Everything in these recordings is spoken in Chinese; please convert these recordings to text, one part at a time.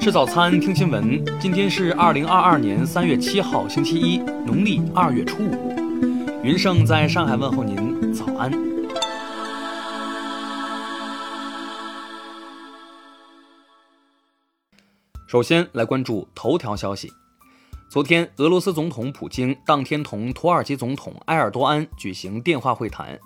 吃早餐，听新闻。今天是二零二二年三月七号，星期一，农历二月初五。云盛在上海问候您，早安。首先来关注头条消息。昨天，俄罗斯总统普京当天同土耳其总统埃尔多安举行电话会谈。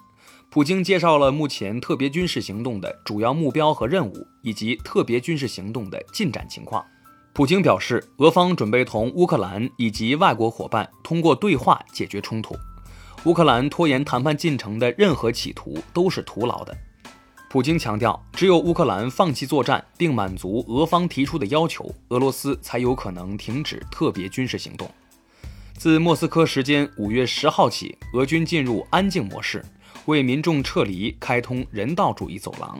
普京介绍了目前特别军事行动的主要目标和任务，以及特别军事行动的进展情况。普京表示，俄方准备同乌克兰以及外国伙伴通过对话解决冲突。乌克兰拖延谈判进程的任何企图都是徒劳的。普京强调，只有乌克兰放弃作战并满足俄方提出的要求，俄罗斯才有可能停止特别军事行动。自莫斯科时间五月十号起，俄军进入安静模式。为民众撤离开通人道主义走廊。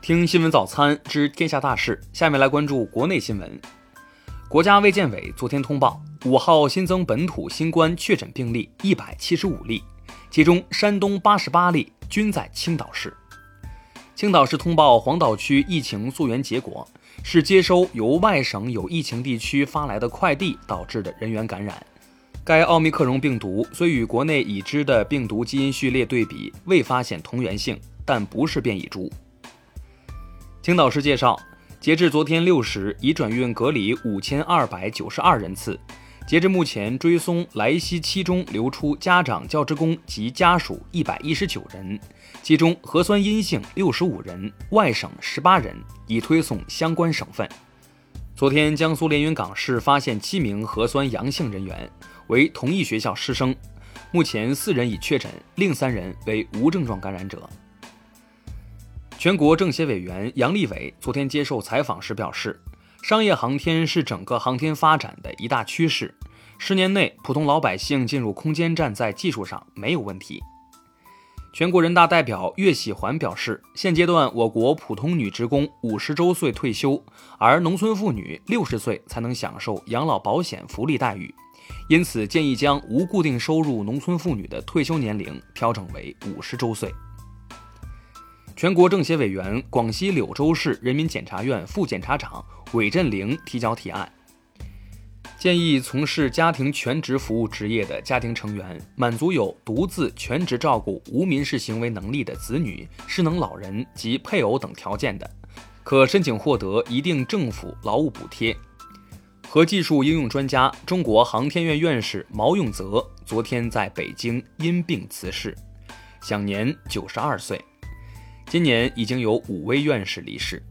听新闻早餐知天下大事，下面来关注国内新闻。国家卫健委昨天通报，五号新增本土新冠确诊病例一百七十五例，其中山东八十八例均在青岛市。青岛市通报黄岛区疫情溯源结果是接收由外省有疫情地区发来的快递导致的人员感染。该奥密克戎病毒虽与国内已知的病毒基因序列对比未发现同源性，但不是变异株。青岛市介绍，截至昨天六时，已转运隔离五千二百九十二人次。截至目前，追踪莱西七中流出家长、教职工及家属一百一十九人，其中核酸阴性六十五人，外省十八人，已推送相关省份。昨天，江苏连云港市发现七名核酸阳性人员。为同一学校师生，目前四人已确诊，另三人为无症状感染者。全国政协委员杨利伟昨天接受采访时表示，商业航天是整个航天发展的一大趋势，十年内普通老百姓进入空间站在技术上没有问题。全国人大代表岳喜环表示，现阶段我国普通女职工五十周岁退休，而农村妇女六十岁才能享受养老保险福利待遇。因此，建议将无固定收入农村妇女的退休年龄调整为五十周岁。全国政协委员、广西柳州市人民检察院副检察长韦振玲提交提案，建议从事家庭全职服务职业的家庭成员，满足有独自全职照顾无民事行为能力的子女、失能老人及配偶等条件的，可申请获得一定政府劳务补贴。核技术应用专家、中国航天院院士毛永泽昨天在北京因病辞世，享年九十二岁。今年已经有五位院士离世。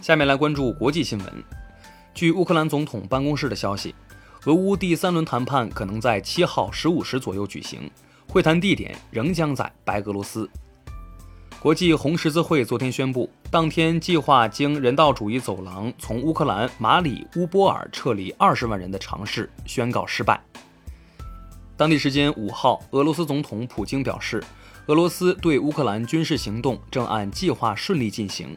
下面来关注国际新闻。据乌克兰总统办公室的消息，俄乌第三轮谈判可能在七号十五时左右举行，会谈地点仍将在白俄罗斯。国际红十字会昨天宣布，当天计划经人道主义走廊从乌克兰马里乌波尔撤离二十万人的尝试宣告失败。当地时间五号，俄罗斯总统普京表示，俄罗斯对乌克兰军事行动正按计划顺利进行，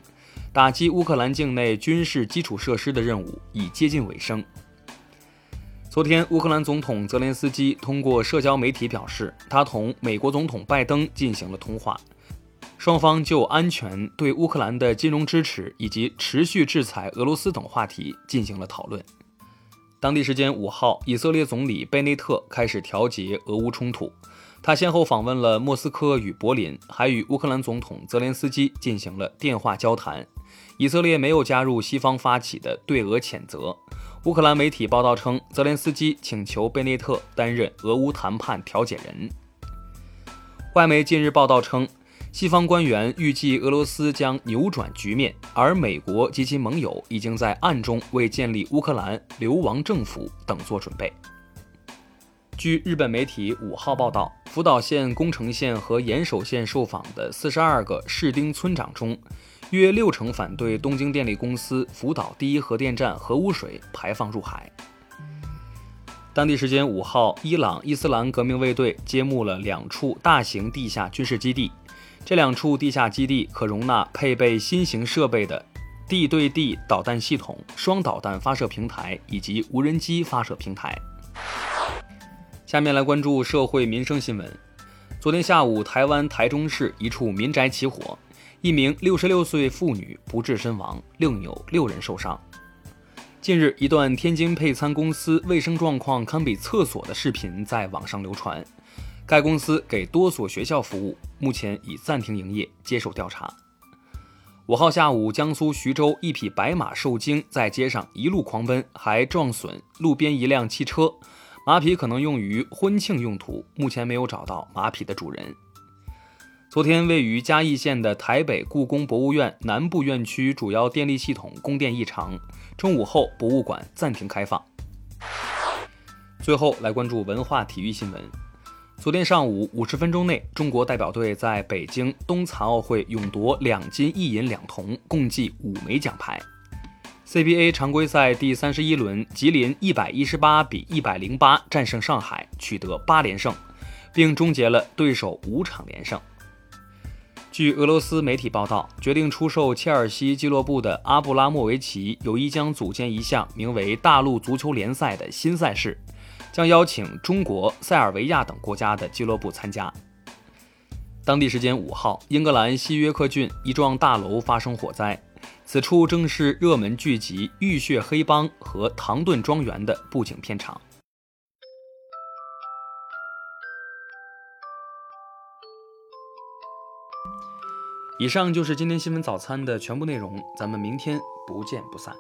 打击乌克兰境内军事基础设施的任务已接近尾声。昨天，乌克兰总统泽连斯基通过社交媒体表示，他同美国总统拜登进行了通话。双方就安全、对乌克兰的金融支持以及持续制裁俄罗斯等话题进行了讨论。当地时间五号，以色列总理贝内特开始调节俄乌冲突。他先后访问了莫斯科与柏林，还与乌克兰总统泽连斯基进行了电话交谈。以色列没有加入西方发起的对俄谴责。乌克兰媒体报道称，泽连斯基请求贝内特担任俄乌谈判调解人。外媒近日报道称。西方官员预计俄罗斯将扭转局面，而美国及其盟友已经在暗中为建立乌克兰流亡政府等做准备。据日本媒体五号报道，福岛县、宫城县和岩手县受访的四十二个市町村长中，约六成反对东京电力公司福岛第一核电站核污水排放入海。当地时间五号，伊朗伊斯兰革命卫队揭幕了两处大型地下军事基地。这两处地下基地可容纳配备新型设备的地对地导弹系统、双导弹发射平台以及无人机发射平台。下面来关注社会民生新闻。昨天下午，台湾台中市一处民宅起火，一名六十六岁妇女不治身亡，另有六人受伤。近日，一段天津配餐公司卫生状况堪比厕所的视频在网上流传。该公司给多所学校服务，目前已暂停营业，接受调查。五号下午，江苏徐州一匹白马受惊，在街上一路狂奔，还撞损路边一辆汽车。马匹可能用于婚庆用途，目前没有找到马匹的主人。昨天，位于嘉义县的台北故宫博物院南部院区主要电力系统供电异常，中午后博物馆暂停开放。最后来关注文化体育新闻。昨天上午五十分钟内，中国代表队在北京冬残奥会勇夺两金一银两铜，共计五枚奖牌。CBA 常规赛第三十一轮，吉林一百一十八比一百零八战胜上海，取得八连胜，并终结了对手五场连胜。据俄罗斯媒体报道，决定出售切尔西俱乐部的阿布拉莫维奇有意将组建一项名为“大陆足球联赛”的新赛事。将邀请中国、塞尔维亚等国家的俱乐部参加。当地时间五号，英格兰西约克郡一幢大楼发生火灾，此处正是热门剧集《浴血黑帮》和《唐顿庄园》的布景片场。以上就是今天新闻早餐的全部内容，咱们明天不见不散。